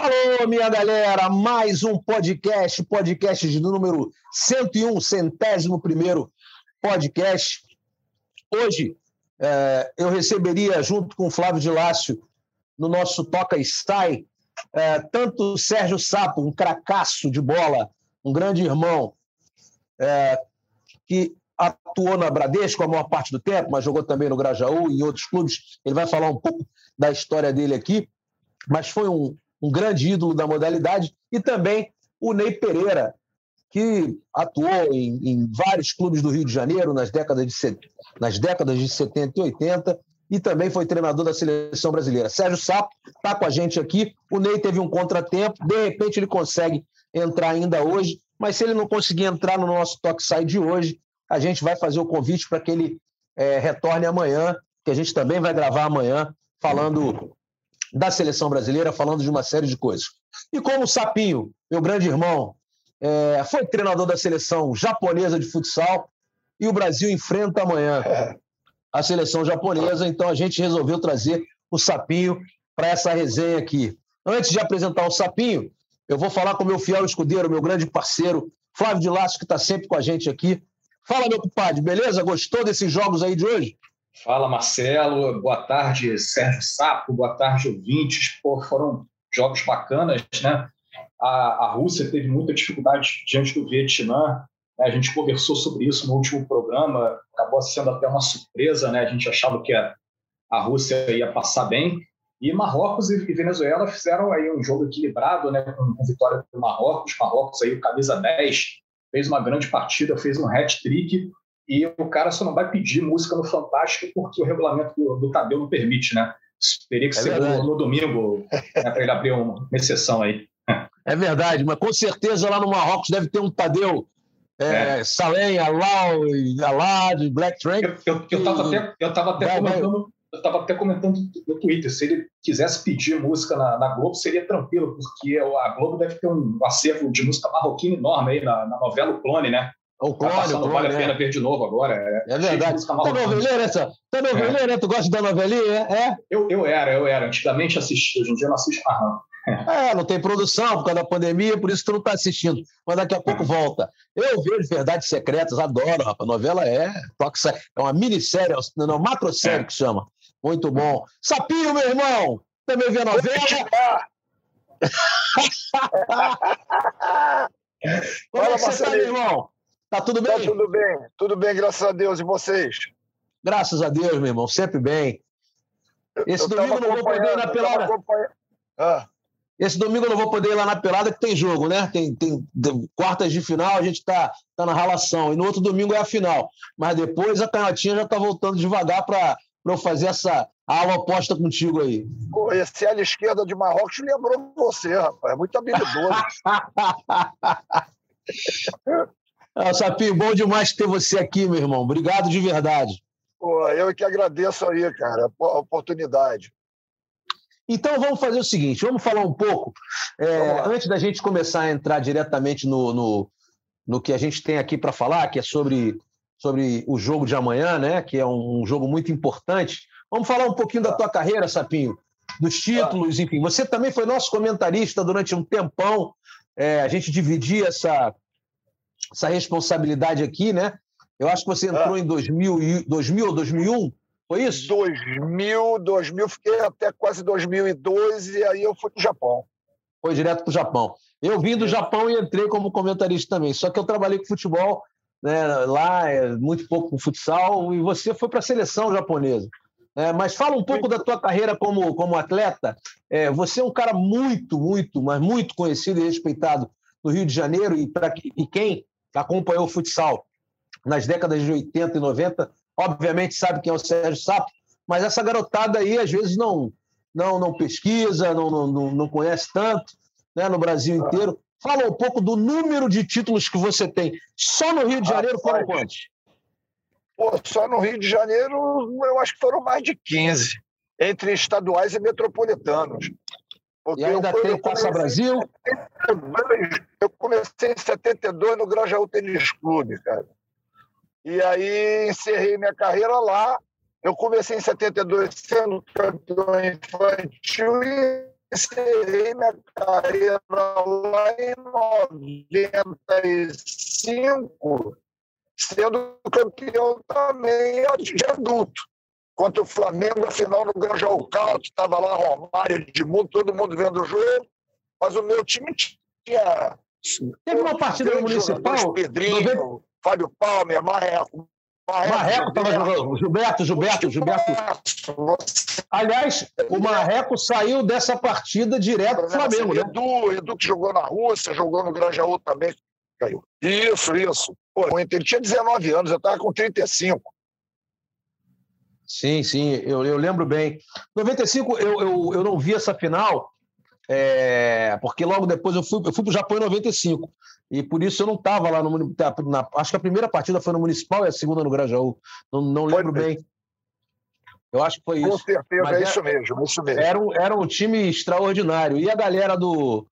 Alô, minha galera, mais um podcast, podcast de número 101, centésimo primeiro podcast. Hoje é, eu receberia, junto com o Flávio de Lácio, no nosso Toca Style, é, tanto o Sérgio Sapo, um cracaço de bola, um grande irmão, é, que atuou na Bradesco a maior parte do tempo, mas jogou também no Grajaú e em outros clubes. Ele vai falar um pouco da história dele aqui, mas foi um, um grande ídolo da modalidade, e também o Ney Pereira, que atuou em, em, vários clubes do Rio de Janeiro nas décadas de, nas décadas de 70 e 80 e também foi treinador da seleção brasileira. Sérgio Sapo está com a gente aqui. O Ney teve um contratempo, de repente ele consegue entrar ainda hoje, mas se ele não conseguir entrar no nosso Talk Side de hoje, a gente vai fazer o convite para que ele é, retorne amanhã, que a gente também vai gravar amanhã, falando da seleção brasileira, falando de uma série de coisas. E como o Sapinho, meu grande irmão, é, foi treinador da seleção japonesa de futsal e o Brasil enfrenta amanhã a seleção japonesa, então a gente resolveu trazer o Sapinho para essa resenha aqui. Antes de apresentar o Sapinho, eu vou falar com o meu fiel escudeiro, meu grande parceiro, Flávio de Laço, que está sempre com a gente aqui. Fala, meu compadre, beleza? Gostou desses jogos aí de hoje? Fala, Marcelo. Boa tarde, Sérgio Sapo. Boa tarde, ouvintes. Pô, foram jogos bacanas, né? A, a Rússia teve muita dificuldade diante do Vietnã. Né? A gente conversou sobre isso no último programa. Acabou sendo até uma surpresa, né? A gente achava que a, a Rússia ia passar bem. E Marrocos e Venezuela fizeram aí um jogo equilibrado, né? Com, com vitória do Marrocos. Marrocos aí, o camisa 10, fez uma grande partida, fez um hat-trick e o cara só não vai pedir música no Fantástico porque o regulamento do, do Tadeu não permite, né? Teria que é ser no, no, domingo né, para ele abrir uma, exceção aí. É verdade, mas com certeza lá no Marrocos deve ter um Tadeu é, é. Salem, Alau, Alad, Black Train. Eu estava até, eu tava até comentando, eu estava até comentando no Twitter, se ele quisesse pedir música na, na, Globo, seria tranquilo, porque a Globo deve ter um acervo de música marroquina enorme aí na, na novela O Clone, né? O Clone, tá o Clone, vale a pena ver de novo agora. É, é verdade. Tá noveleira essa? Tá noveleira? É. Tu gosta da novelinha? É? Eu, eu era, eu era. Antigamente assistia, hoje em dia não assisto mais não. É, não tem produção por causa da pandemia, por isso tu não está assistindo. Mas daqui a pouco volta. Eu vejo Verdades Secretas, adoro, rapaz. Novela é, é uma minissérie, não, macrosérie é. que chama. Muito bom. Sapinho, meu irmão! Também vê a novela? Como Fala, é que você tá, meu irmão? Tá tudo bem? Tá tudo bem, tudo bem, graças a Deus. E vocês? Graças a Deus, meu irmão, sempre bem. Esse eu domingo não vou poder ir na pelada. Ah. Esse domingo eu não vou poder ir lá na pelada, que tem jogo, né? Tem, tem, tem quartas de final, a gente tá, tá na ralação. E no outro domingo é a final. Mas depois a canhotinha já tá voltando devagar para eu fazer essa aula oposta contigo aí. Pô, esse ala esquerda de Marrocos lembrou você, rapaz. É muito habilidoso. Ah, Sapinho, bom demais ter você aqui, meu irmão. Obrigado de verdade. Pô, eu que agradeço aí, cara, a oportunidade. Então vamos fazer o seguinte, vamos falar um pouco, é, antes da gente começar a entrar diretamente no, no, no que a gente tem aqui para falar, que é sobre, sobre o jogo de amanhã, né? Que é um, um jogo muito importante. Vamos falar um pouquinho da tua carreira, Sapinho, dos títulos, enfim. Você também foi nosso comentarista durante um tempão. É, a gente dividia essa, essa responsabilidade aqui, né? Eu acho que você entrou ah. em 2000, 2000 ou 2001, foi isso? 2000, 2000, fiquei até quase 2002 e aí eu fui para o Japão. Foi direto para o Japão. Eu vim do Japão e entrei como comentarista também, só que eu trabalhei com futebol né, lá, é, muito pouco com futsal, e você foi para a seleção japonesa. É, mas fala um pouco da tua carreira como, como atleta. É, você é um cara muito, muito, mas muito conhecido e respeitado no Rio de Janeiro, e, pra, e quem acompanhou o futsal nas décadas de 80 e 90, obviamente sabe quem é o Sérgio Sapo, mas essa garotada aí às vezes não não, não pesquisa, não, não, não conhece tanto né, no Brasil inteiro. Fala um pouco do número de títulos que você tem. Só no Rio de Janeiro foram quantos? Pô, só no Rio de Janeiro eu acho que foram mais de 15, entre estaduais e metropolitanos. Porque e ainda eu, tem Taça Brasil? Eu comecei em 72 no Grajaú Tênis Clube, cara. E aí encerrei minha carreira lá. Eu comecei em 72 sendo campeão infantil e encerrei minha carreira lá em 95, sendo campeão também de adulto. Contra o Flamengo, a final no Granjal Caldo, estava lá Romário, Edmundo, todo mundo vendo o jogo, mas o meu time tinha. Teve uma partida no Municipal. Pedrinho, Fábio Palmer, Marreco, Marreco estava jogando. Gilberto, Gilberto, Gilberto. Aliás, o Marreco saiu dessa partida direto do Flamengo, né? Edu, Edu que jogou na Rússia, jogou no Granjaú também. Caiu. Isso, isso. Pô, ele tinha 19 anos, eu estava com 35. Sim, sim, eu, eu lembro bem. 95, eu, eu, eu não vi essa final, é, porque logo depois eu fui, eu fui para o Japão em 95. E por isso eu não estava lá no. Na, acho que a primeira partida foi no Municipal e a segunda no Grajaú. Não, não lembro bem. Eu acho que foi isso. Com certeza, Mas é isso mesmo, isso mesmo. Era um, era um time extraordinário. E a galera do,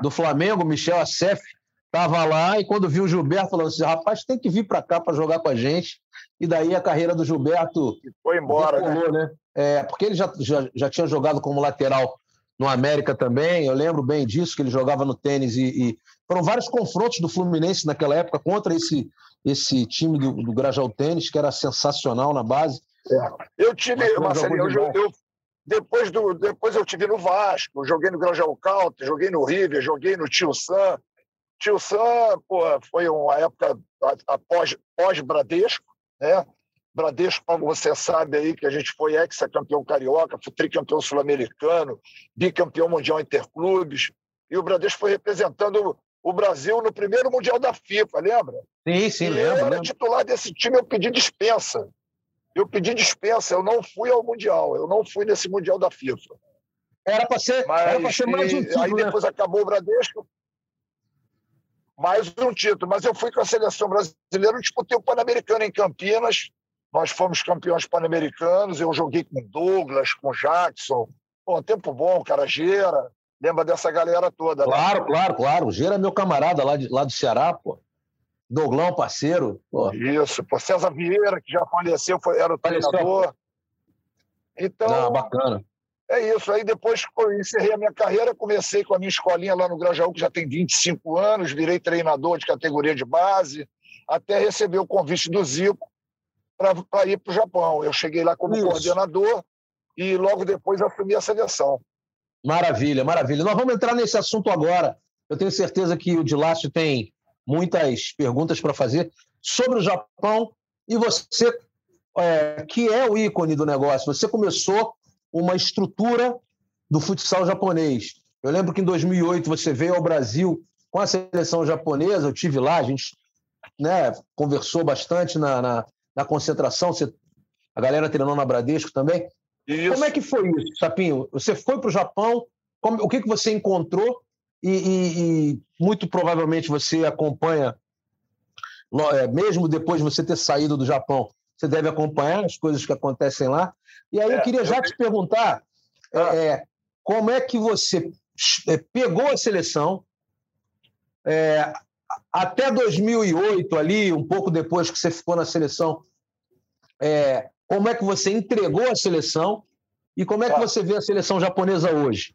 do Flamengo, Michel Acef, estava lá e quando viu o Gilberto falando assim: rapaz, tem que vir para cá para jogar com a gente. E daí a carreira do Gilberto. E foi embora, decolou, né? né? É, porque ele já, já, já tinha jogado como lateral no América também. Eu lembro bem disso, que ele jogava no tênis e, e foram vários confrontos do Fluminense naquela época contra esse, esse time do, do Grajaú Tênis, que era sensacional na base. É. Eu tive, Marcelinho, eu, eu, depois, do, depois eu tive no Vasco, joguei no Grajaú Country, joguei no River, joguei no Tio Sam. Tio Sam, pô, foi uma época após pós-Bradesco, né? Bradesco, como você sabe aí, que a gente foi ex-campeão carioca, foi tricampeão sul-americano, bicampeão mundial interclubes, e o Bradesco foi representando o Brasil no primeiro Mundial da FIFA, lembra? Sim, sim, e lembro. Eu era lembro. titular desse time, eu pedi dispensa. Eu pedi dispensa, eu não fui ao Mundial, eu não fui nesse Mundial da FIFA. Era para ser, Mas, era ser mais um título. Aí né? depois acabou o Bradesco, mais um título. Mas eu fui com a seleção brasileira, disputei o Pan-Americano em Campinas. Nós fomos campeões pan-americanos. Eu joguei com Douglas, com Jackson. Pô, tempo bom, Carageira. Lembra dessa galera toda, Claro, né? claro, claro. O Gera é meu camarada lá, de, lá do Ceará, pô. Douglão, parceiro. Pô. Isso, pô. César Vieira, que já faleceu, foi, era o faleceu. treinador. Então, Não, bacana. É isso. Aí depois eu encerrei a minha carreira, comecei com a minha escolinha lá no Grajaú, que já tem 25 anos, virei treinador de categoria de base, até receber o convite do Zico para ir para o Japão. Eu cheguei lá como isso. coordenador e logo depois assumi a seleção. Maravilha, maravilha. Nós vamos entrar nesse assunto agora. Eu tenho certeza que o Dilácio tem muitas perguntas para fazer sobre o Japão. E você, é, que é o ícone do negócio, você começou uma estrutura do futsal japonês. Eu lembro que em 2008 você veio ao Brasil com a seleção japonesa, eu tive lá, a gente né, conversou bastante na, na, na concentração, você, a galera treinou na Bradesco também. Isso. Como é que foi isso, Sapinho? Você foi para o Japão, como, o que, que você encontrou e, e, e muito provavelmente você acompanha, é, mesmo depois de você ter saído do Japão, você deve acompanhar as coisas que acontecem lá. E aí é, eu queria já eu... te perguntar ah. é, como é que você é, pegou a seleção é, até 2008 ali, um pouco depois que você ficou na seleção, é, como é que você entregou a seleção e como é que você vê a seleção japonesa hoje?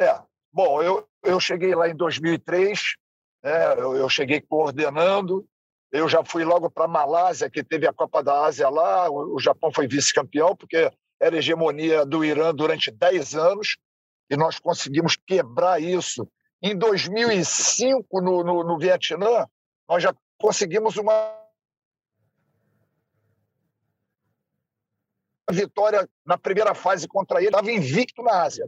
É, bom, eu, eu cheguei lá em 2003, né, eu, eu cheguei coordenando, eu já fui logo para a Malásia, que teve a Copa da Ásia lá, o, Japão foi vice-campeão, porque era hegemonia do Irã durante 10 anos, e nós conseguimos quebrar isso. Em 2005, no, no, no Vietnã, nós já conseguimos uma vitória na primeira fase contra ele, estava invicto na Ásia.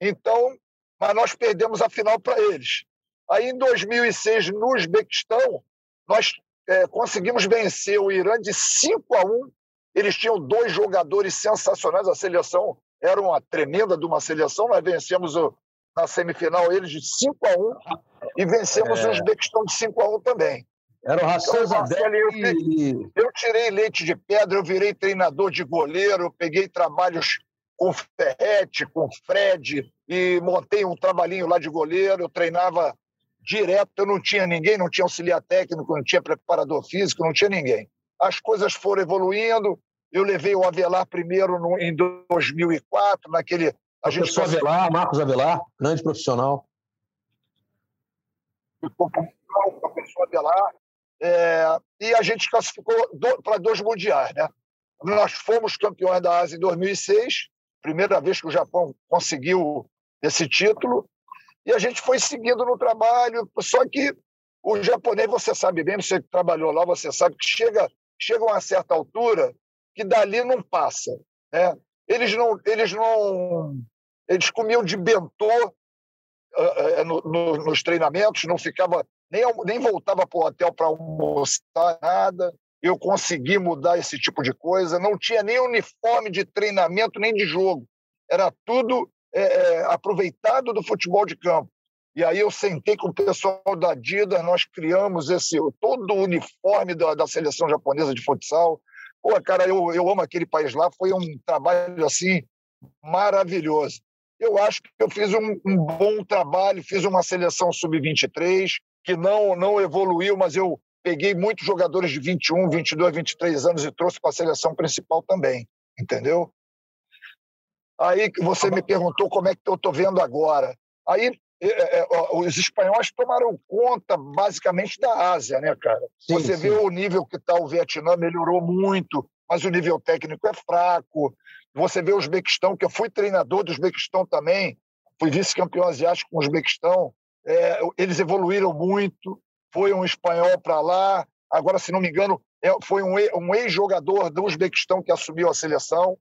Então, mas nós perdemos a final para eles. Aí, em 2006, no Uzbequistão, nós é, conseguimos vencer o Irã de 5 a 1. Eles tinham dois jogadores sensacionais, a seleção era uma tremenda de uma seleção, nós vencemos o, na semifinal eles de 5 a 1 e vencemos é... o Uzbequistão de 5 a 1 também. Era o Hassan então, eu, e... eu tirei leite de pedra, eu virei treinador de goleiro, peguei trabalhos com Ferrete, com Fred, e montei um trabalhinho lá de goleiro, eu treinava direto, eu não tinha ninguém, não tinha auxiliar técnico, não tinha preparador físico, não tinha ninguém. As coisas foram evoluindo, eu levei o Avelar primeiro no, em 2004, naquele, A gente Professor Avelar, Marcos Avelar, grande profissional. O professor Avelar. É, e a gente classificou do, para dois mundiais, né? Nós fomos campeões da Ásia em 2006, primeira vez que o Japão conseguiu esse título, e a gente foi seguindo no trabalho, só que o japonês, você sabe bem, você que trabalhou lá, você sabe que chega, chega a uma certa altura que dali não passa. Né? Eles não, eles não, eles comiam de bentô uh, no, no, nos treinamentos, não ficava nem, nem voltava para o hotel para almoçar nada. Eu consegui mudar esse tipo de coisa. Não tinha nem uniforme de treinamento nem de jogo. Era tudo é, é, aproveitado do futebol de campo. E aí eu sentei com o pessoal da Adidas, nós criamos esse todo o uniforme da, da seleção japonesa de futsal. Pô, cara, eu, eu amo aquele país lá, foi um trabalho assim maravilhoso. Eu acho que eu fiz um, um bom trabalho, fiz uma seleção sub-23 que não não evoluiu, mas eu peguei muitos jogadores de 21, 22, 23 anos e trouxe para a seleção principal também, entendeu? Aí você me perguntou como é que eu estou vendo agora. Aí é, é, os espanhóis tomaram conta basicamente da Ásia, né, cara? Sim, você sim. vê o nível que está o Vietnã, melhorou muito, mas o nível técnico é fraco. Você vê o Uzbequistão, que eu fui treinador do Uzbequistão também, fui vice-campeão asiático com o Uzbequistão. É, eles evoluíram muito. Foi um espanhol para lá. Agora, se não me engano, é, foi um ex-jogador do Uzbequistão que assumiu a seleção.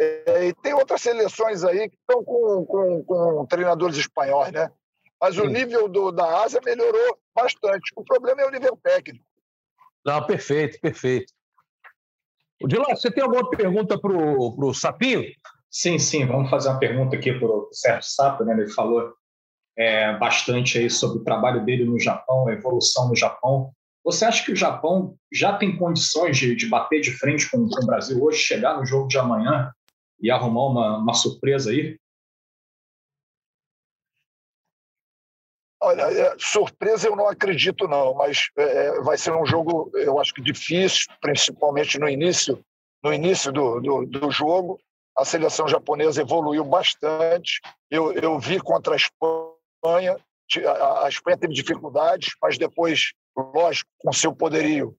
É, e tem outras seleções aí que estão com, com, com treinadores espanhóis, né? Mas Sim. o nível do, da Ásia melhorou bastante. O problema é o nível técnico. Não, perfeito, perfeito. Dilá, você tem alguma pergunta para o Sapinho? Sim, sim. Vamos fazer uma pergunta aqui para o Sérgio Sapo. Né? Ele falou é, bastante aí sobre o trabalho dele no Japão, a evolução no Japão. Você acha que o Japão já tem condições de, de bater de frente com, com o Brasil hoje, chegar no jogo de amanhã e arrumar uma, uma surpresa aí? Olha, é, surpresa eu não acredito não, mas é, é, vai ser um jogo, eu acho que difícil, principalmente no início, no início do, do, do jogo. A seleção japonesa evoluiu bastante. Eu, eu vi contra a Espanha, a, a Espanha teve dificuldades, mas depois, lógico, com seu poderio,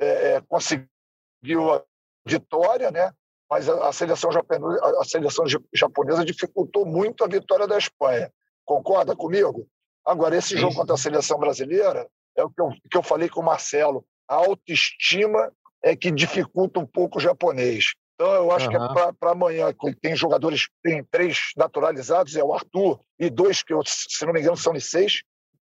é, é conseguiu a vitória, né? Mas a, seleção japonesa, a seleção japonesa dificultou muito a vitória da Espanha. Concorda comigo? Agora, esse jogo contra a seleção brasileira é o que eu, que eu falei com o Marcelo. A autoestima é que dificulta um pouco o japonês. Então, eu acho uhum. que é para amanhã. Tem jogadores, tem três naturalizados, é o Arthur, e dois que, eu, se não me engano, são de seis.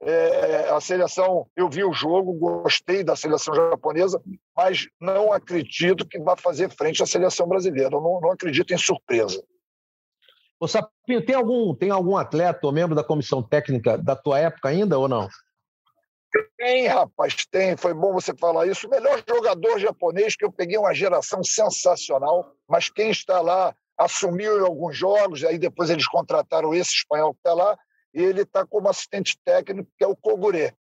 É, a seleção, eu vi o jogo, gostei da seleção japonesa, mas não acredito que vá fazer frente à seleção brasileira. Não, não acredito em surpresa. Ô Sapinho, tem algum, tem algum atleta ou membro da comissão técnica da tua época ainda ou não? Tem, rapaz, tem. Foi bom você falar isso. O melhor jogador japonês que eu peguei uma geração sensacional, mas quem está lá assumiu em alguns jogos, aí depois eles contrataram esse espanhol que está lá, e ele está como assistente técnico, que é o Kogure.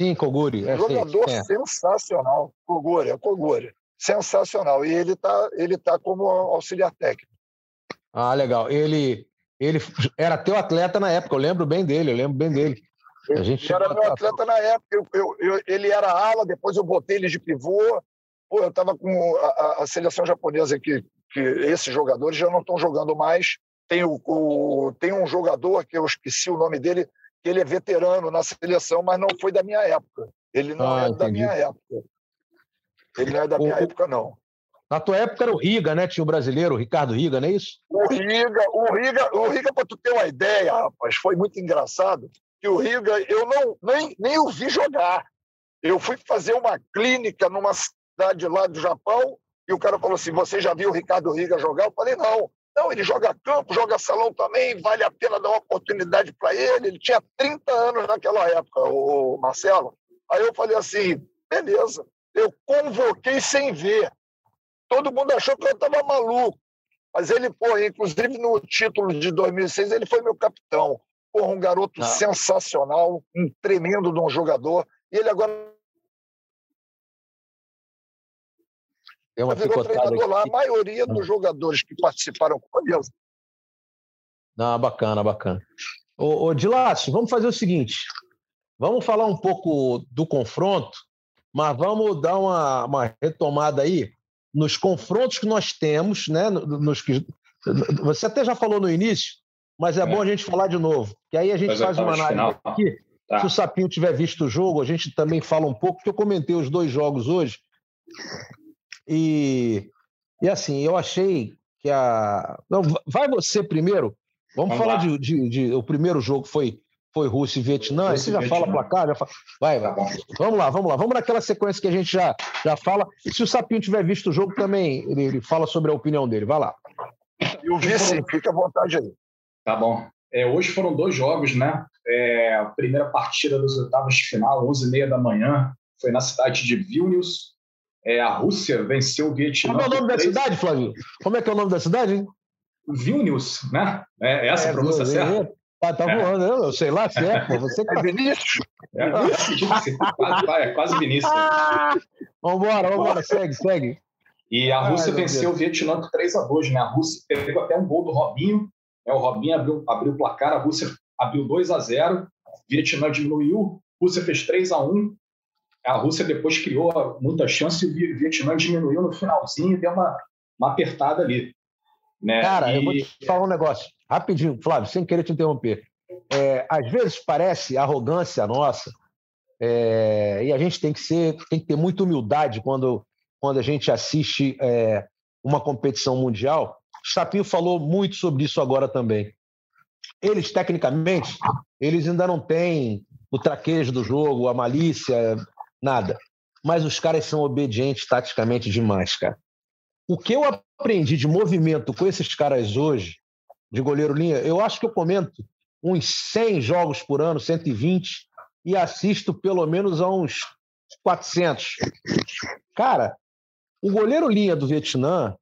Sim, Koguri. É, jogador é. sensacional. Koguri, é Koguri. Sensacional. E ele está ele tá como auxiliar técnico. Ah, legal. Ele, ele era teu atleta na época, eu lembro bem dele, eu lembro bem dele. A gente ele era meu atleta na época. Eu, eu, eu, ele era ala, depois eu botei ele de pivô. Pô, eu estava com a, a, seleção japonesa que, que esses jogadores já não estão jogando mais. Tem, o, o, tem um jogador que eu esqueci o nome dele, que ele é veterano na seleção, mas não foi da minha época. Ele não ah, é entendi. da minha época. Ele não é da minha o, época, não. Na tua época era o Riga, né? Tinha o brasileiro, o Ricardo Riga, não é isso? O Riga, o Riga, o Riga, para tu ter uma ideia, rapaz, foi muito engraçado que o Riga, eu não nem, nem o vi jogar. Eu fui fazer uma clínica numa cidade lá do Japão e o cara falou assim: Você já viu o Ricardo Riga jogar? Eu falei: Não. Não, ele joga campo, joga salão também, vale a pena dar uma oportunidade para ele. Ele tinha 30 anos naquela época, o Marcelo. Aí eu falei assim: beleza. Eu convoquei sem ver. Todo mundo achou que eu estava maluco. Mas ele, pô, inclusive no título de 2006, ele foi meu capitão. Porra, um garoto ah. sensacional, um tremendo de um jogador. E ele agora Tem uma virou treinador lá. A maioria dos jogadores que participaram com ele Não, bacana, bacana. Ô, ô Dilácio, vamos fazer o seguinte. Vamos falar um pouco do confronto, mas vamos dar uma, uma retomada aí nos confrontos que nós temos, né? Nos que, você até já falou no início, mas é, é. bom a gente falar de novo, que aí a gente faz uma análise aqui. Tá. Se o Sapinho tiver visto o jogo, a gente também fala um pouco, porque eu comentei os dois jogos hoje. E, e assim, eu achei que a. Não, vai você primeiro. Vamos, Vamos falar de, de, de, O primeiro jogo foi, foi Rússia e Vietnã. Rússia você já Vietnã. fala placar, já fala... Vai, vai. Tá vamos lá, vamos lá. Vamos naquela sequência que a gente já, já fala. E se o Sapinho tiver visto o jogo também, ele, ele fala sobre a opinião dele. Vai lá. E o vice, fica à vontade aí. Tá bom. É, hoje foram dois jogos, né? É, a primeira partida dos oitavos de final, 11h30 da manhã, foi na cidade de Vilnius. É, a Rússia venceu o Vietnã. Como é o nome da cidade, Flávio? Como é que é o nome da cidade, hein? Vilnius, né? É, essa é, a pronúncia certa? Tá, tá é. voando, eu sei lá se é, pô. Você é Vinícius? É, quase, é quase Vinícius. Ah, vambora, vambora, segue, segue. E a Rússia Ai, venceu o Vietnã por 3 a 2 né? A Rússia pegou até um gol do Robinho. Né? O Robinho abriu, abriu o placar, a Rússia abriu 2 a 0 Vietnã diminuiu, a Rússia fez 3 a 1 A Rússia depois criou muita chance e o Vietnã diminuiu no finalzinho e deu uma, uma apertada ali. Né? Cara, e... eu vou te falar um negócio rapidinho, Flávio, sem querer te interromper. É, às vezes parece arrogância nossa, é, e a gente tem que ser, tem que ter muita humildade quando, quando a gente assiste é, uma competição mundial. O Sapinho falou muito sobre isso agora também. Eles, tecnicamente, eles ainda não têm o traquejo do jogo, a malícia, nada. Mas os caras são obedientes taticamente demais, cara. O que eu aprendi de movimento com esses caras hoje, de goleiro linha, eu acho que eu comento uns 100 jogos por ano, 120, e assisto pelo menos a uns 400. Cara, o goleiro linha do Vietnã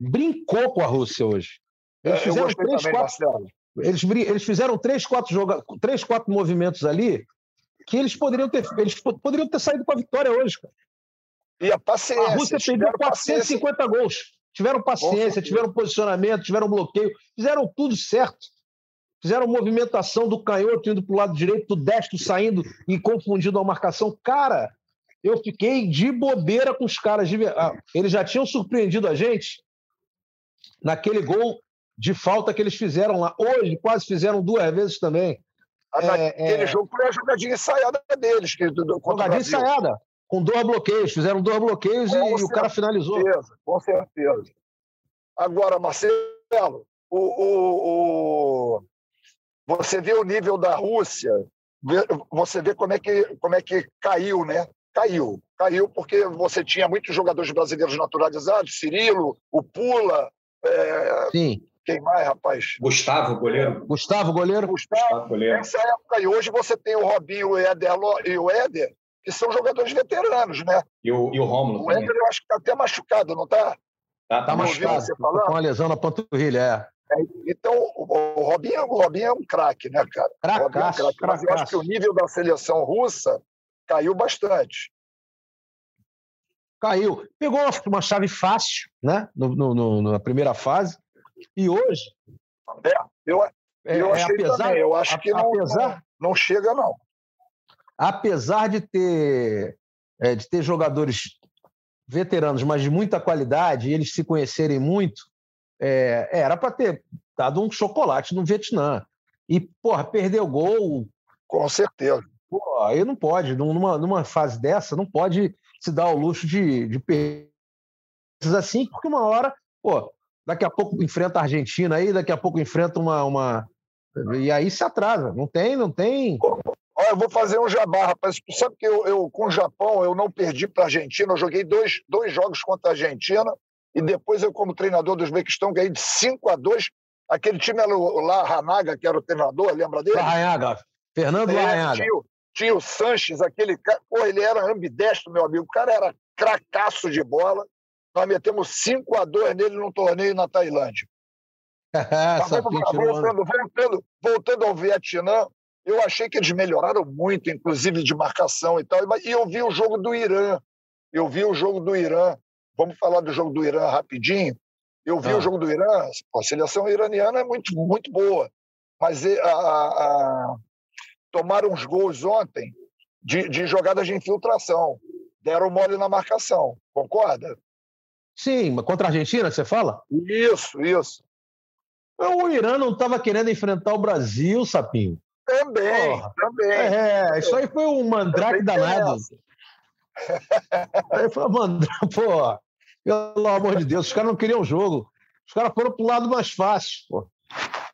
brincou com a Rússia hoje. Eles é, fizeram três, quatro, eles, eles fizeram três, quatro joga, três, quatro movimentos ali que eles poderiam ter, eles poderiam ter saído com a vitória hoje, cara. E a paciência. A Rússia perdeu 450 paciência. gols. Tiveram paciência, tiveram posicionamento, tiveram bloqueio, fizeram tudo certo. Fizeram movimentação do canhoto indo para o lado direito, do destro saindo e confundindo a marcação. Cara, eu fiquei de bobeira com os caras. De... Ah, eles já tinham surpreendido a gente naquele gol de falta que eles fizeram lá. Hoje, quase fizeram duas vezes também. É, é... jogo foi a jogadinha ensaiada deles. Que, do, jogadinha ensaiada, com dois bloqueios. Fizeram dois bloqueios com e certeza, o cara finalizou. Com certeza. Agora, Marcelo, o, o, o, você vê o nível da Rússia, você vê como é que, como é que caiu, né? Caiu. Caiu porque você tinha muitos jogadores brasileiros naturalizados, Cirilo, o Pula. É... Sim. Quem mais, rapaz? Gustavo, goleiro. Gustavo, goleiro. Gustavo, Gustavo goleiro. Nessa época, e hoje você tem o Robinho o Éder, e o Éder, que são jogadores veteranos, né? E o, e o Romulo. O Éder, eu acho que está até machucado, não está? Tá, tá machucado. Você falar? Com uma lesão na panturrilha, é. é. Então, o Robinho, o Robinho é um craque, né, cara? Cracaço, é um Mas eu acho que o nível da seleção russa caiu bastante. Caiu. Pegou uma chave fácil, né? No, no, no na primeira fase. E hoje. É, eu, eu é, apesar, também. Eu acho que não, apesar, não, não chega, não. Apesar de ter, é, de ter jogadores veteranos, mas de muita qualidade, e eles se conhecerem muito, é, era para ter dado um chocolate no Vietnã. E, porra, perder o gol. Com certeza. Pô, aí não pode, numa, numa fase dessa, não pode se dar o luxo de, de perder assim, porque uma hora, pô, daqui a pouco enfrenta a Argentina aí, daqui a pouco enfrenta uma. uma... E aí se atrasa. Não tem, não tem. Olha, eu vou fazer um jabá, rapaz. Sabe que eu, eu com o Japão eu não perdi para a Argentina, eu joguei dois, dois jogos contra a Argentina e depois eu, como treinador do Uzbequistão, ganhei de 5 a 2. Aquele time era lá, Hanaga, que era o treinador, lembra dele? Larrañaga. Fernando é, Larrañaga. Tinha, tinha o Sanches, aquele cara. Pô, ele era ambidestro, meu amigo. O cara era cracaço de bola. Nós metemos 5 a 2 nele num torneio na Tailândia. voltando, voltando, voltando ao Vietnã, eu achei que eles melhoraram muito, inclusive de marcação e tal. E eu vi o jogo do Irã. Eu vi o jogo do Irã. Vamos falar do jogo do Irã rapidinho. Eu vi ah. o jogo do Irã, a seleção iraniana é muito, muito boa, mas a, a, a, tomaram uns gols ontem de, de jogadas de infiltração. Deram mole na marcação, concorda? Sim, mas contra a Argentina, você fala? Isso, isso. O Irã não estava querendo enfrentar o Brasil, Sapinho. Também, Porra. também. É, isso aí foi um mandrake danado. aí foi um mandrake, pô. Pelo amor de Deus, os caras não queriam jogo. Os caras foram pro lado mais fácil, pô.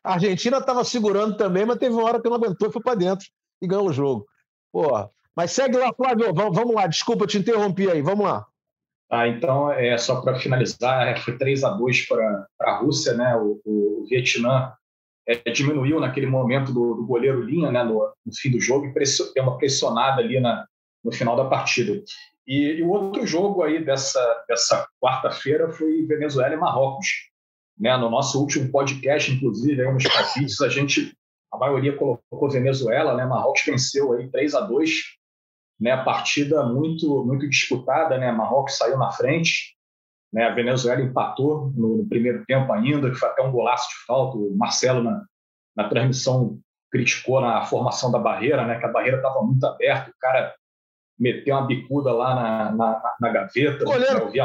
A Argentina estava segurando também, mas teve uma hora que não aguentou e foi para dentro e ganhou o jogo. Porra. Mas segue lá, Flávio. Vamos lá, desculpa, te interrompi aí. Vamos lá. Ah, então, é só para finalizar, é, foi 3 a 2 para a Rússia, né? O, o Vietnã é, diminuiu naquele momento do, do goleiro Linha, né? No, no, fim do jogo, e deu uma pressionada ali na, no final da partida. E, e o outro jogo aí dessa, dessa quarta-feira foi Venezuela e Marrocos. Né? No nosso último podcast, inclusive, aí nos capítulos, a gente, a maioria colocou Venezuela, né? Marrocos venceu aí 3 a 2 né, partida muito muito disputada, né? Marrocos saiu na frente, né? A Venezuela empatou no, no, primeiro tempo ainda, que foi até um golaço de falta. O Marcelo na, na transmissão criticou na formação da barreira, né? Que a barreira estava muito aberta, o cara meteu uma bicuda lá na, na, na gaveta. O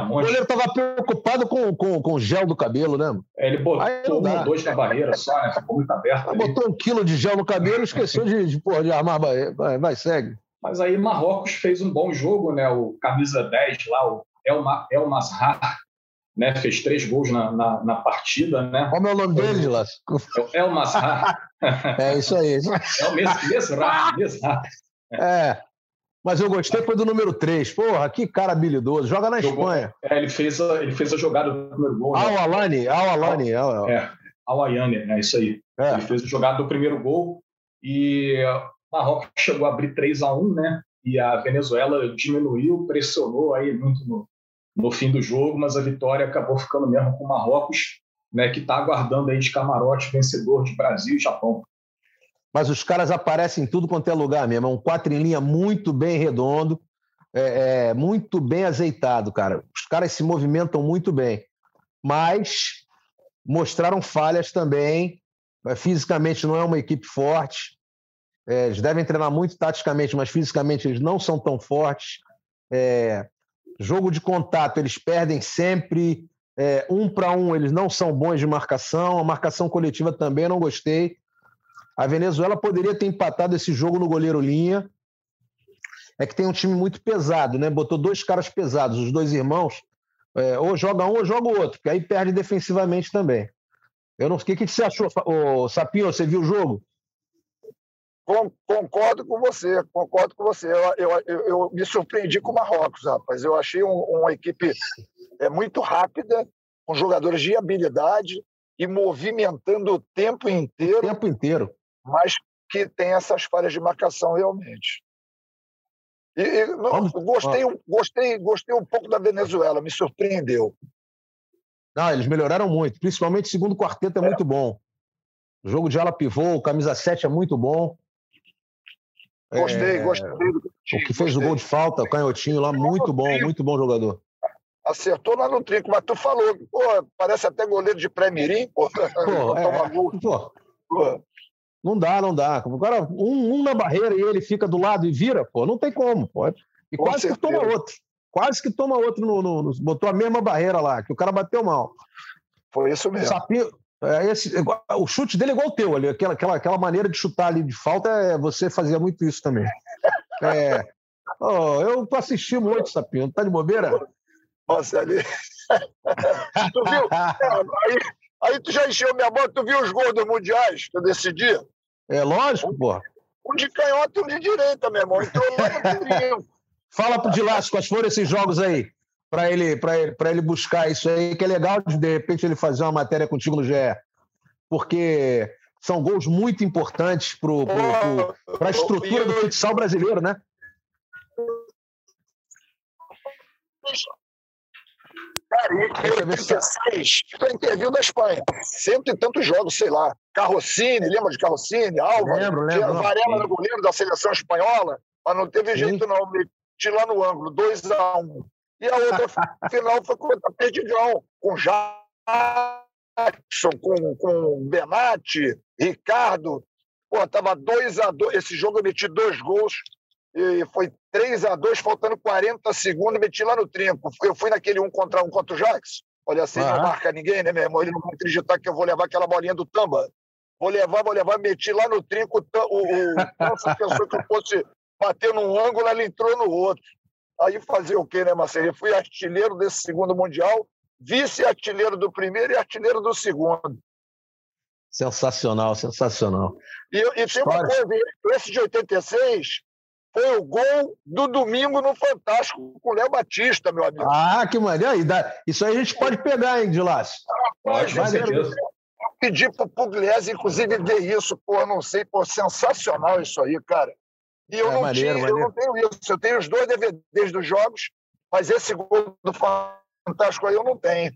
goleiro estava preocupado com, com, com o gel do cabelo, né? É, ele botou um, dois na barreira só, né? Ficou muito aberto. Botou um quilo de gel no cabelo e esqueceu de, de, porra, de armar a barreira. Vai, vai, segue. Mas aí Marrocos fez um bom jogo, né? O camisa 10 lá, o El, El Mazhar, né? Fez três gols na, na, na partida, né? Qual é o nome dele, Las? É El Mazhar. É isso aí. É o Mesrar, Mesrar. É. Mas eu gostei foi do número 3. Porra, que cara habilidoso. Joga na Jogou, Espanha. É, ele fez a, ele fez a jogada do primeiro gol. Né? Al Alani, Al Alani. Al, é, Al Ayane, é isso aí. É. Ele fez a jogada do primeiro gol e Marrocos chegou a abrir 3 a 1 né? E a Venezuela diminuiu, pressionou aí muito no, no fim do jogo, mas a vitória acabou ficando mesmo com o Marrocos, né? Que está aguardando aí de camarote vencedor de Brasil e Japão. Mas os caras aparecem em tudo quanto é lugar mesmo. É um quatro em linha muito bem redondo, é, é, muito bem azeitado, cara. Os caras se movimentam muito bem. Mas mostraram falhas também. Fisicamente não é uma equipe forte. É, eles devem treinar muito taticamente, mas fisicamente eles não são tão fortes. É, jogo de contato, eles perdem sempre. É, um para um, eles não são bons de marcação. A marcação coletiva também não gostei. A Venezuela poderia ter empatado esse jogo no goleiro linha. É que tem um time muito pesado, né? Botou dois caras pesados, os dois irmãos. É, ou joga um ou joga o outro, que aí perde defensivamente também. Eu não sei o que, você achou, ô, Sapinho. Você viu o jogo? Concordo com você, concordo com você. Eu, eu, eu, eu me surpreendi com o Marrocos, rapaz. Eu achei um, uma equipe é, muito rápida, com jogadores de habilidade e movimentando o tempo inteiro. O tempo inteiro. Mas que tem essas falhas de marcação realmente. E, e não, gostei, gostei, gostei um pouco da Venezuela, me surpreendeu. Não, eles melhoraram muito, principalmente o segundo quarteto é, é. muito bom. O jogo de ala pivô, camisa 7 é muito bom. Gostei, é... gostei do O que fez gostei. o gol de falta, o canhotinho lá, muito bom, muito bom jogador. Acertou lá no trinco, mas tu falou, pô, parece até goleiro de pré-mirim, pô. Pô, é, pô. pô. Não dá, não dá. Agora, um, um, na barreira e ele fica do lado e vira, pô, não tem como. Pô. E Com quase certeza. que toma outro. Quase que toma outro no, no, no, Botou a mesma barreira lá, que o cara bateu mal. Foi isso mesmo. Sapinho, esse, o chute dele é igual o teu ali, aquela, aquela, aquela maneira de chutar ali de falta, é, você fazia muito isso também. É, oh, eu assisti muito, Sapinho, tá de bobeira? Nossa, ali. tu viu? Aí, aí, tu já encheu minha boca, tu viu os gols dos mundiais que eu decidi? É lógico, pô. Um de canhota e um de direita, meu irmão. Entrou lá no Fala pro Dilas quais foram esses jogos aí para ele, ele, ele buscar isso aí, que é legal de, de repente ele fazer uma matéria contigo no GE. Porque são gols muito importantes para a estrutura do futsal brasileiro, né? Cara, em 86, foi interview da Espanha. Cento e tantos jogos, sei lá. Carrocini, lembra de Carrocini? Álvaro? Lembro, lembro. Varela no goleiro da seleção espanhola. Mas não teve jeito, não. Meti lá no ângulo, 2 a 1 um. E a outra final foi contra Perdigão, com Jales, com, com Benatti, Ricardo. Pô, tava 2 a 2 Esse jogo eu meti dois gols e foi 3 a 2 faltando 40 segundos, meti lá no trinco. Eu fui naquele um contra um contra o Jax. Olha assim, não marca ninguém, né, meu irmão? Ele não vai acreditar que eu vou levar aquela bolinha do Tamba. Vou levar, vou levar, meti lá no trinco. O, o, o pensou que eu fosse bater num ângulo, ele entrou no outro. Aí fazer o quê, né, Marcelo? Fui artilheiro desse segundo Mundial, vice-artilheiro do primeiro e artilheiro do segundo. Sensacional, sensacional. E, e tem uma coisa, esse de 86 foi o gol do domingo no Fantástico com o Léo Batista, meu amigo. Ah, que maneiro. Isso aí a gente pode pegar, hein, Dilas? Pode, com certeza. Pedi pro Pugliese, inclusive, ver isso. Pô, não sei, pô, sensacional isso aí, cara. E eu, é, não, maneiro, tinha, maneiro. eu não tenho isso. Eu tenho os dois DVDs dos jogos, mas esse gol do Fantástico aí eu não tenho.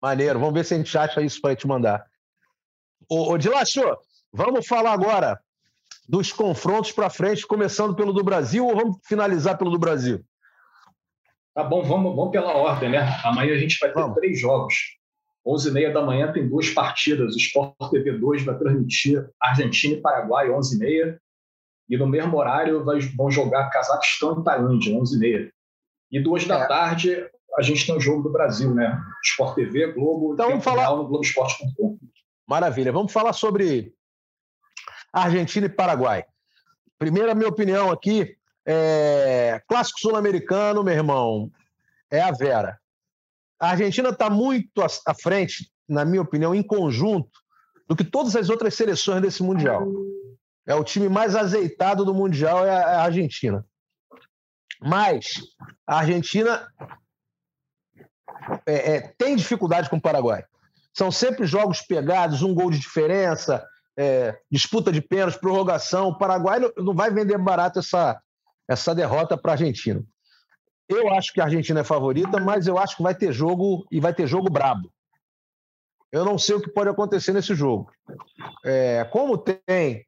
Maneiro. Vamos ver se a gente acha isso para te mandar. Ô, ô vamos falar agora dos confrontos para frente, começando pelo do Brasil ou vamos finalizar pelo do Brasil? Tá bom, vamos, vamos pela ordem, né? Amanhã a gente vai ter vamos. três jogos. 11h30 da manhã tem duas partidas. O Sport TV 2 vai transmitir Argentina e Paraguai, 11h30. E no mesmo horário vai, vão jogar Cazaquistão e Tailândia, 11h30. E duas da é. tarde a gente tem o jogo do Brasil, né? Sport TV, Globo, então, vamos falar no Globoesporte.com. Maravilha. Vamos falar sobre Argentina e Paraguai. Primeira minha opinião aqui, é... clássico sul-americano, meu irmão, é a Vera. A Argentina está muito à frente, na minha opinião, em conjunto, do que todas as outras seleções desse Mundial. É o time mais azeitado do Mundial, é, é a Argentina. Mas a Argentina é, é, tem dificuldade com o Paraguai. São sempre jogos pegados, um gol de diferença, é, disputa de pênalti, prorrogação. O Paraguai não, não vai vender barato essa, essa derrota para a Argentina. Eu acho que a Argentina é favorita, mas eu acho que vai ter jogo e vai ter jogo brabo. Eu não sei o que pode acontecer nesse jogo. É, como tem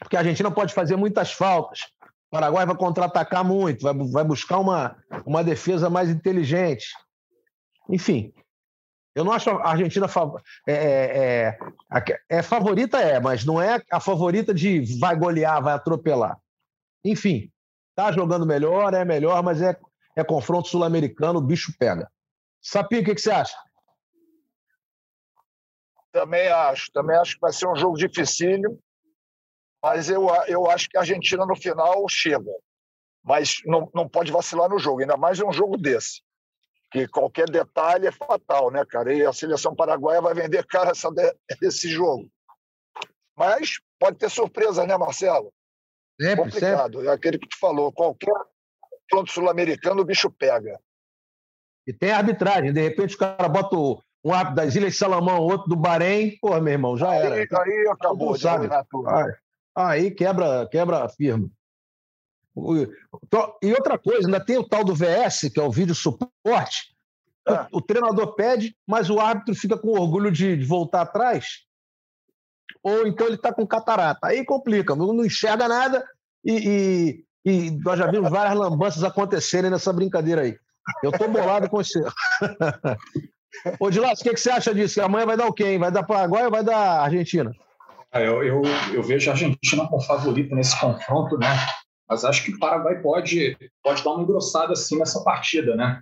porque a Argentina pode fazer muitas faltas. O Paraguai vai contra-atacar muito, vai, vai buscar uma, uma defesa mais inteligente. Enfim, eu não acho a Argentina é, é, é, é, favorita, é, mas não é a favorita de vai golear, vai atropelar. Enfim, tá jogando melhor, é melhor, mas é, é confronto sul-americano, o bicho pega. Sapinho, o que, que você acha? Também acho, também acho que vai ser um jogo dificílimo mas eu, eu acho que a Argentina no final chega. Mas não, não pode vacilar no jogo, ainda mais um jogo desse. Que qualquer detalhe é fatal, né, cara? E a seleção paraguaia vai vender cara essa, esse jogo. Mas pode ter surpresa, né, Marcelo? Sempre, Complicado. Sempre. É aquele que te falou. Qualquer ponto sul-americano, o bicho pega. E tem arbitragem. De repente, o cara bota um árbitro das Ilhas Salamão, outro do Bahrein. Pô, meu irmão, já era. Aí, acabou. Sabe? Aí quebra, quebra a firma. E outra coisa, ainda tem o tal do VS, que é o vídeo suporte. Ah. O, o, treinador pede, mas o árbitro fica com orgulho de, de voltar atrás. Ou então ele está com catarata. Aí complica, não enxerga nada e, e, e nós já vimos várias lambanças acontecerem nessa brincadeira aí. Eu estou bolado com você. Ô, Dilas, o que, que, você acha disso? Amanhã vai dar o quê? Hein? Vai dar Paraguai ou vai dar Argentina? Ah, eu, eu, eu, vejo a Argentina como favorita nesse confronto, né? Mas acho que o Paraguai pode, pode dar uma engrossada assim nessa partida, né?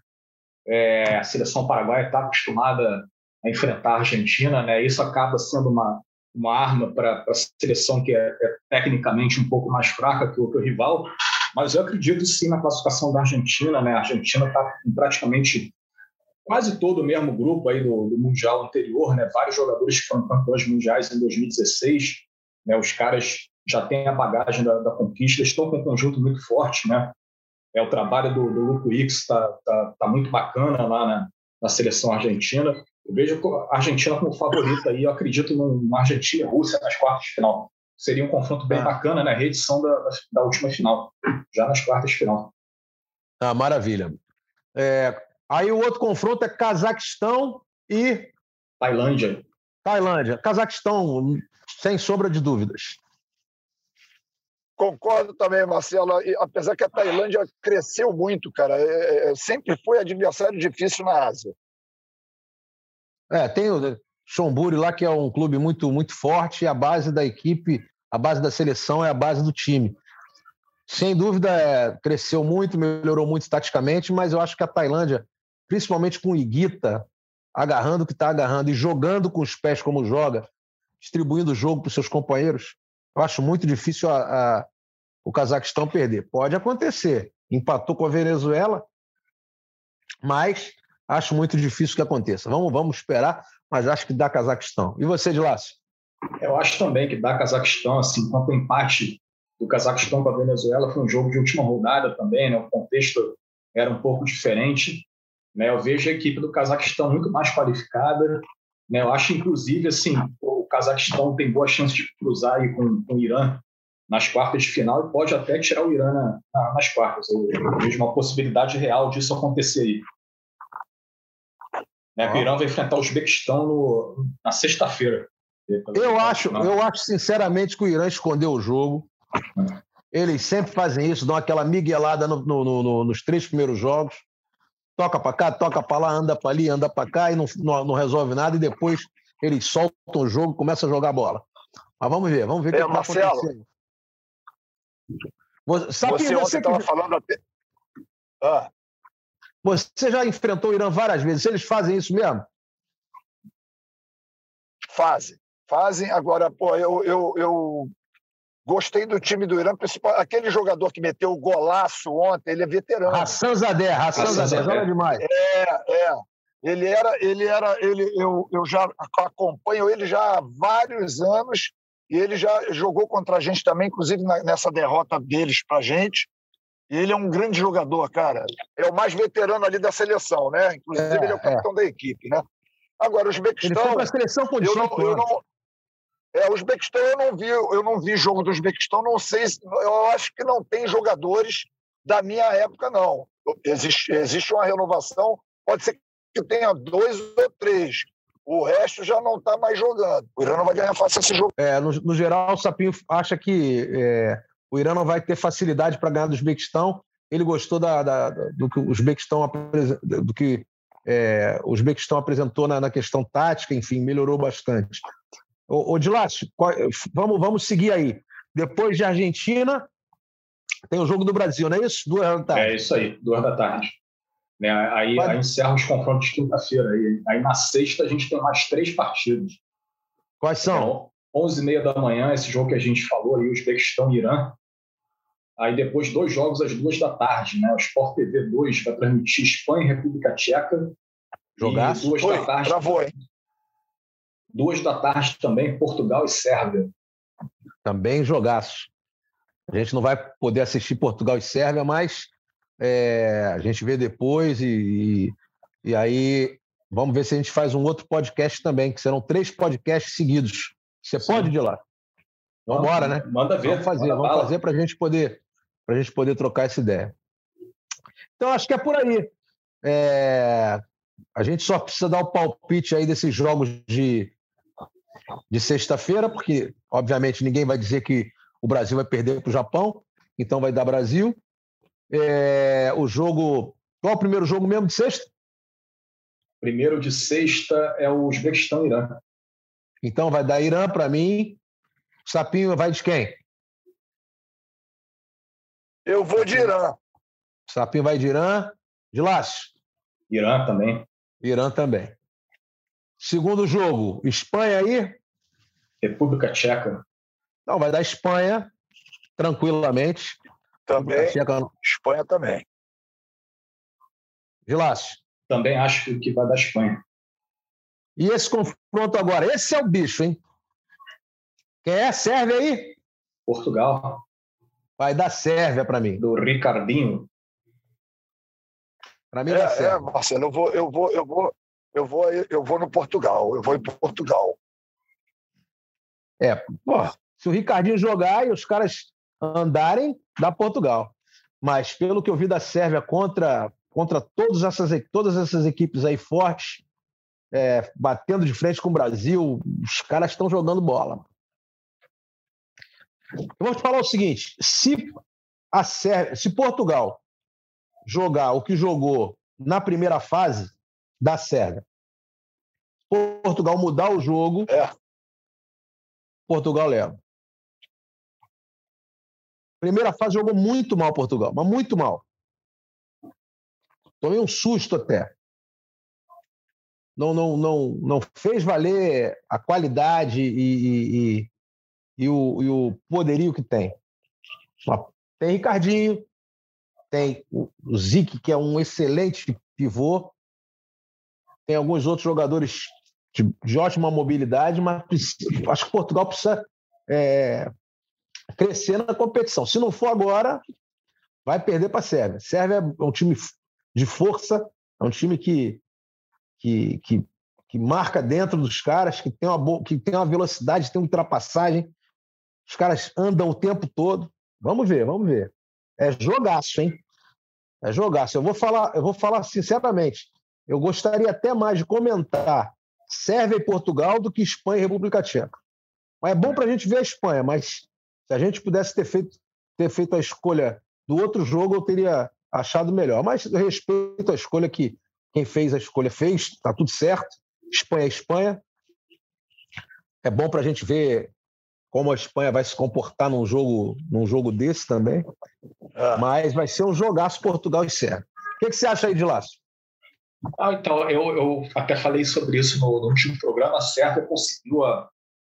É, a seleção paraguaia está acostumada a enfrentar a Argentina, né? Isso acaba sendo uma, uma arma para a seleção que é, é, tecnicamente um pouco mais fraca que o, que o rival. Mas eu acredito sim na classificação da Argentina, né? A Argentina está praticamente quase todo o mesmo grupo aí do, do, Mundial anterior, né? Vários jogadores que foram campeões mundiais em 2016, né? Os caras já têm a bagagem da, da conquista, estão com um conjunto muito forte, né? É, o trabalho do, do Luco X está tá, tá muito bacana lá na, na, seleção argentina. Eu vejo a Argentina como favorita aí, eu acredito numa Argentina e Rússia nas quartas de final. Seria um confronto bem ah. bacana, né? Reedição da, da, da última final, já nas quartas de final. Ah, maravilha. É, Aí o outro confronto é Cazaquistão e. Tailândia. Tailândia. Cazaquistão, sem sombra de dúvidas. Concordo também, Marcelo. E, apesar que a Tailândia cresceu muito, cara. É, é, sempre foi adversário difícil na Ásia. É, tem o Chomburi lá, que é um clube muito, muito forte, e a base da equipe, a base da seleção é a base do time. Sem dúvida, é, cresceu muito, melhorou muito taticamente, mas eu acho que a Tailândia, principalmente com o Iguita, agarrando o que está agarrando e jogando com os pés como joga, distribuindo o jogo para os seus companheiros, eu acho muito difícil a, a, o Cazaquistão perder. Pode acontecer. Empatou com a Venezuela, mas acho muito difícil que aconteça. Vamos, vamos esperar, mas acho que dá Cazaquistão. E você, de Lácio? Eu acho também que dá Cazaquistão, assim, quanto ao empate do Cazaquistão com a Venezuela, foi um jogo de última rodada também, né? O contexto era um pouco diferente. Né? Eu vejo a equipe do Cazaquistão muito mais qualificada. Né? Eu acho, inclusive, assim, o Cazaquistão tem boa chance de cruzar aí com, com o Irã nas quartas de final e pode até tirar o Irã na, na, nas quartas. Eu, eu, vejo uma possibilidade real disso acontecer aí. Né? O Irã vai enfrentar o Uzbequistão no, na sexta-feira. Eu acho, eu acho sinceramente que o Irã escondeu o jogo. Eles sempre fazem isso, dão aquela miguelada no, no, no, nos três primeiros jogos. Toca para cá, toca para lá, anda para ali, anda para cá e não, não, não, resolve nada. E depois eles soltam o jogo, começam a jogar bola. Mas vamos ver, vamos ver o é, que Marcelo, vai acontecer. Você, sabe você, você estava que... falando até. Ah. Você já enfrentou o Irã várias vezes. Eles fazem isso mesmo? Fazem. Fazem. Agora, pô, eu, eu, eu gostei do time do Irã, principal, aquele jogador que meteu o golaço ontem, ele é veterano. Hassan Zadeh, Hassan Zadeh, joga demais. É, é. Ele era, ele era, ele, eu, eu já acompanho ele já há vários anos e ele já jogou contra a gente também, inclusive nessa derrota deles para a gente. E ele é um grande jogador, cara. É o mais veterano ali da seleção, né? Inclusive, é, ele é o capitão é. da equipe, né? Agora, o Uzbequistão. Ele foi a seleção com eu não, eu não, é, o Uzbequistão eu não vi, eu não vi jogo do Uzbequistão, não sei, eu acho que não tem jogadores da minha época, não. Existe, existe uma renovação, pode ser que tenha dois ou três, o resto já não está mais jogando. O Irã não vai ganhar fácil esse jogo. É, no, no geral, o Sapinho acha que é, o Irã não vai ter facilidade para ganhar do Uzbequistão. Ele gostou da, da, do que o Uzbequistão, do que, é, o Uzbequistão apresentou na, na, questão tática, enfim, melhorou bastante. Ô, ô Dilácio, vamos, vamos seguir aí. Depois de Argentina, tem o jogo do Brasil, não é isso? Duas da tarde. É isso aí, duas da tarde. Né? Aí, aí encerra os confrontos de quinta-feira. Aí, aí na sexta a gente tem mais três partidos. Quais são? Então, 11 e meia da manhã, esse jogo que a gente falou aí, Uzbequistão e Irã. Aí depois dois jogos às duas da tarde, né? O Sport TV 2 vai transmitir Espanha e República Tcheca. Jogar? Duas Foi, da tarde. Travou, hein? Duas da tarde também, Portugal e Sérvia. Também jogaço. A gente não vai poder assistir Portugal e Sérvia, mas é, a gente vê depois e, e, e, aí vamos ver se a gente faz um outro podcast também, que serão três podcasts seguidos. Você Sim. pode ir lá? Vamos embora, né? Manda ver. Vamos fazer, vamos bala. fazer para a gente poder para a gente poder trocar essa ideia. Então acho que é por aí. É, a gente só precisa dar o palpite aí desses jogos de, de sexta-feira, porque obviamente ninguém vai dizer que o Brasil vai perder para o Japão, então vai dar Brasil. É, o jogo. Qual é o primeiro jogo mesmo de sexta? Primeiro de sexta é o Uzbequistão-Irã. Então vai dar Irã para mim. Sapinho vai de quem? Eu vou de Irã. Sapinho vai de Irã. De Lácio? Irã também. Irã também. Segundo jogo, Espanha aí? República Tcheca. Não, vai dar Espanha, tranquilamente. Também. Espanha também. Gilácio. Também acho que vai dar Espanha. E esse confronto agora? Esse é o bicho, hein? Quem é? Sérvia aí? Portugal. Vai dar Sérvia para mim. Do Ricardinho. Para mim, é, é, Marcelo, eu vou, eu vou, eu vou, eu vou, eu vou no Portugal. Eu vou em Portugal. É, pô, se o Ricardinho jogar e os caras andarem, dá Portugal. Mas pelo que eu vi da Sérvia contra, contra todas, essas, todas essas equipes aí fortes, é, batendo de frente com o Brasil, os caras estão jogando bola. Eu vou te falar o seguinte: se a Sérvia, se Portugal jogar o que jogou na primeira fase da Sérvia, Portugal mudar o jogo, é. Portugal leva. Primeira fase jogou muito mal Portugal, mas muito mal. Tomei um susto até. Não, não, não, não fez valer a qualidade e, e, e, o, e o poderio que tem. Tem Ricardinho, tem o Zic, que é um excelente pivô, tem alguns outros jogadores de, de ótima mobilidade, mas acho que Portugal precisa é, crescer na competição. Se não for agora, vai perder para a Sérvia. Sérvia é um time de força, é um time que, que, que, que marca dentro dos caras, que tem, uma que tem uma velocidade, tem uma ultrapassagem. Os caras andam o tempo todo. Vamos ver, vamos ver. É jogaço, hein? É jogaço. Eu vou falar, eu vou falar sinceramente. Eu gostaria até mais de comentar Sérvia e Portugal do que Espanha e República Tcheca. Mas é bom para a gente ver a Espanha, mas se a gente pudesse ter feito, ter feito a escolha do outro jogo, eu teria achado melhor. Mas respeito a escolha que quem fez a escolha fez, está tudo certo. Espanha é Espanha. É bom para a gente ver como a Espanha vai se comportar num jogo, num jogo desse também. Ah. Mas vai ser um jogaço Portugal e Sérvia. O que, que você acha aí de Lácio? Ah, então, eu, eu até falei sobre isso no, no último programa. A Sérvia conseguiu a,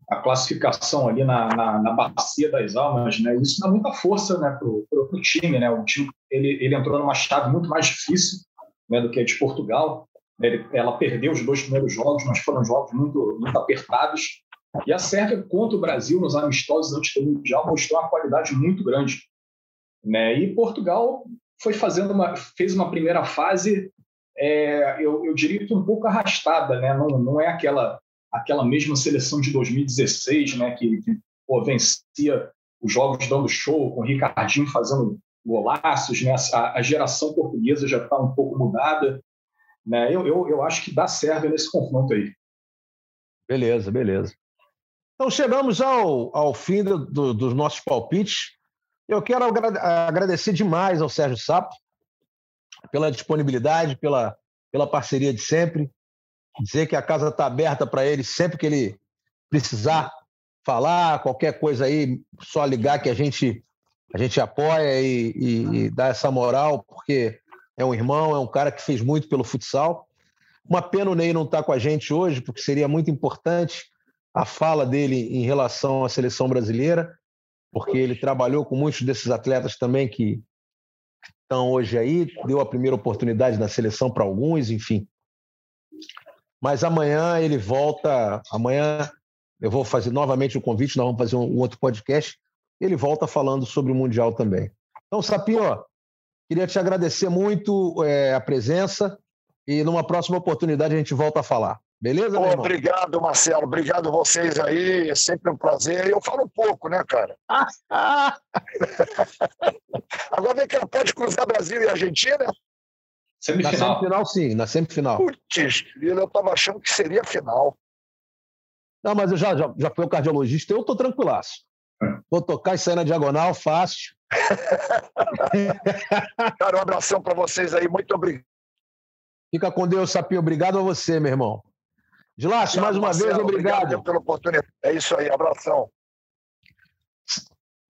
a classificação ali na, na, na, bacia das almas, né? Isso dá muita força, né, pro time, né? O time ele, ele entrou numa chave muito mais difícil, né, do que a de Portugal. Ele, ela perdeu os dois primeiros jogos, mas foram jogos muito, muito apertados. E a Sérvia contra o Brasil nos amistosos antes do mundial mostrou uma qualidade muito grande, né? E Portugal foi fazendo uma fez uma primeira fase, é, eu, eu diria que um pouco arrastada, né? Não, não é aquela aquela mesma seleção de 2016, né, que, que pô, vencia os jogos dando show, com o Ricardinho fazendo golaços, né, a, a geração portuguesa já está um pouco mudada. Né, eu, eu, eu acho que dá Sérvia nesse confronto aí. Beleza, beleza. Então chegamos ao, ao fim do, do, dos nossos palpites. Eu quero agradecer demais ao Sérgio Sapo pela disponibilidade, pela, pela parceria de sempre dizer que a casa está aberta para ele sempre que ele precisar falar, qualquer coisa aí, só ligar que a gente a gente apoia e, e, e dá essa moral, porque é um irmão, é um cara que fez muito pelo futsal. Uma pena o Ney não estar tá com a gente hoje, porque seria muito importante a fala dele em relação à seleção brasileira, porque ele trabalhou com muitos desses atletas também que estão hoje aí, deu a primeira oportunidade na seleção para alguns, enfim. Mas amanhã ele volta. Amanhã eu vou fazer novamente o convite, nós vamos fazer um, outro podcast. Ele volta falando sobre o Mundial também. Então, Sapinho, queria te agradecer muito é, a presença e numa próxima oportunidade a gente volta a falar. Beleza, Pô, Obrigado, Marcelo. Obrigado vocês aí. É sempre um prazer. Eu falo um pouco, né, cara? Pode cruzar Brasil e Argentina? Semifinal. Na semifinal, sim, na semifinal. Putz, eu estava achando que seria final. Não, mas eu já, já, já fui o cardiologista, eu estou tranquilaço. Vou tocar e sair na diagonal, fácil. Cara, um abração para vocês aí, muito obrigado. Fica com Deus, Sapinho. Obrigado a você, meu irmão. Dilácio, mais uma Marcelo, vez, obrigado. Obrigado pela oportunidade. É isso aí, abração.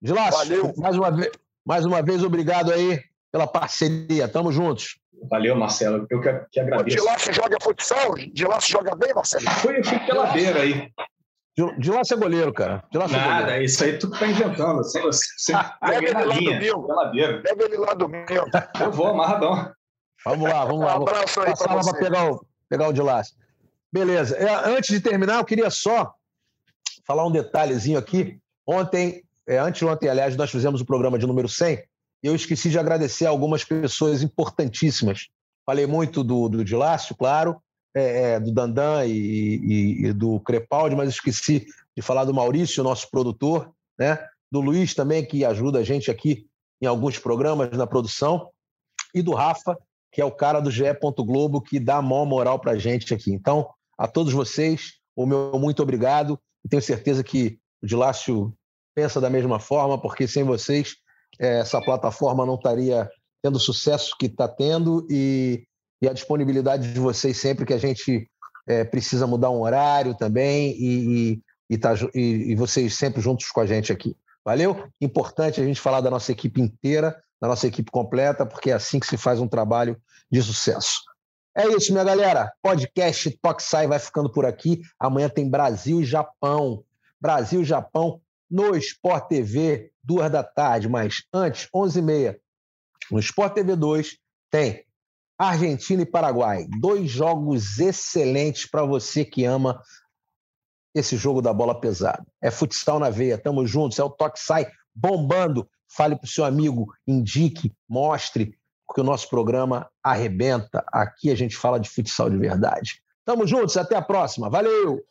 Dilácio, mais uma, vez, mais uma vez, obrigado aí pela parceria. Tamo juntos. Valeu, Marcelo. Eu que, que agradeço. De lá você joga futsal? De lá você joga bem, Marcelo? Fui, fui pela beira aí. De, de lá você é goleiro, cara. De lá Nada, goleiro. isso aí tu tá inventando. Você, você Leva ele lá linha, do meu. Leva ele lá do meu. Eu vou, amarradão. Vamos lá, vamos lá. Um abraço aí para você. pegar o, pegar o de lá. Beleza. É, antes de terminar, eu queria só falar um detalhezinho aqui. Ontem, é, antes de ontem, aliás, nós fizemos o programa de número 100 eu esqueci de agradecer algumas pessoas importantíssimas. Falei muito do, do Dilácio, claro, é, é, do Dandan e, e, e, do Crepaldi, mas esqueci de falar do Maurício, nosso produtor, né? do Luiz também, que ajuda a gente aqui em alguns programas na produção, e do Rafa, que é o cara do GE. Globo, que dá a maior moral para a gente aqui. Então, a todos vocês, o meu muito obrigado. tenho certeza que o Dilácio pensa da mesma forma, porque sem vocês é, essa plataforma não estaria tendo o sucesso que está tendo e, e, a disponibilidade de vocês sempre que a gente é, precisa mudar um horário também e, e, tá, e, vocês sempre juntos com a gente aqui. Valeu? Importante a gente falar da nossa equipe inteira, da nossa equipe completa, porque é assim que se faz um trabalho de sucesso. É isso, minha galera. Podcast Toxai vai ficando por aqui. Amanhã tem Brasil e Japão. Brasil e Japão no Sport TV, duas da tarde. Mas antes, 11h30, no Sport TV 2, tem Argentina e Paraguai. Dois jogos excelentes para você que ama esse jogo da bola pesada. É futsal na veia, tamo juntos, é o Toxai bombando. Fale para o seu amigo, indique, mostre porque o nosso programa arrebenta. Aqui a gente fala de futsal de verdade. Tamo juntos, até a próxima. Valeu!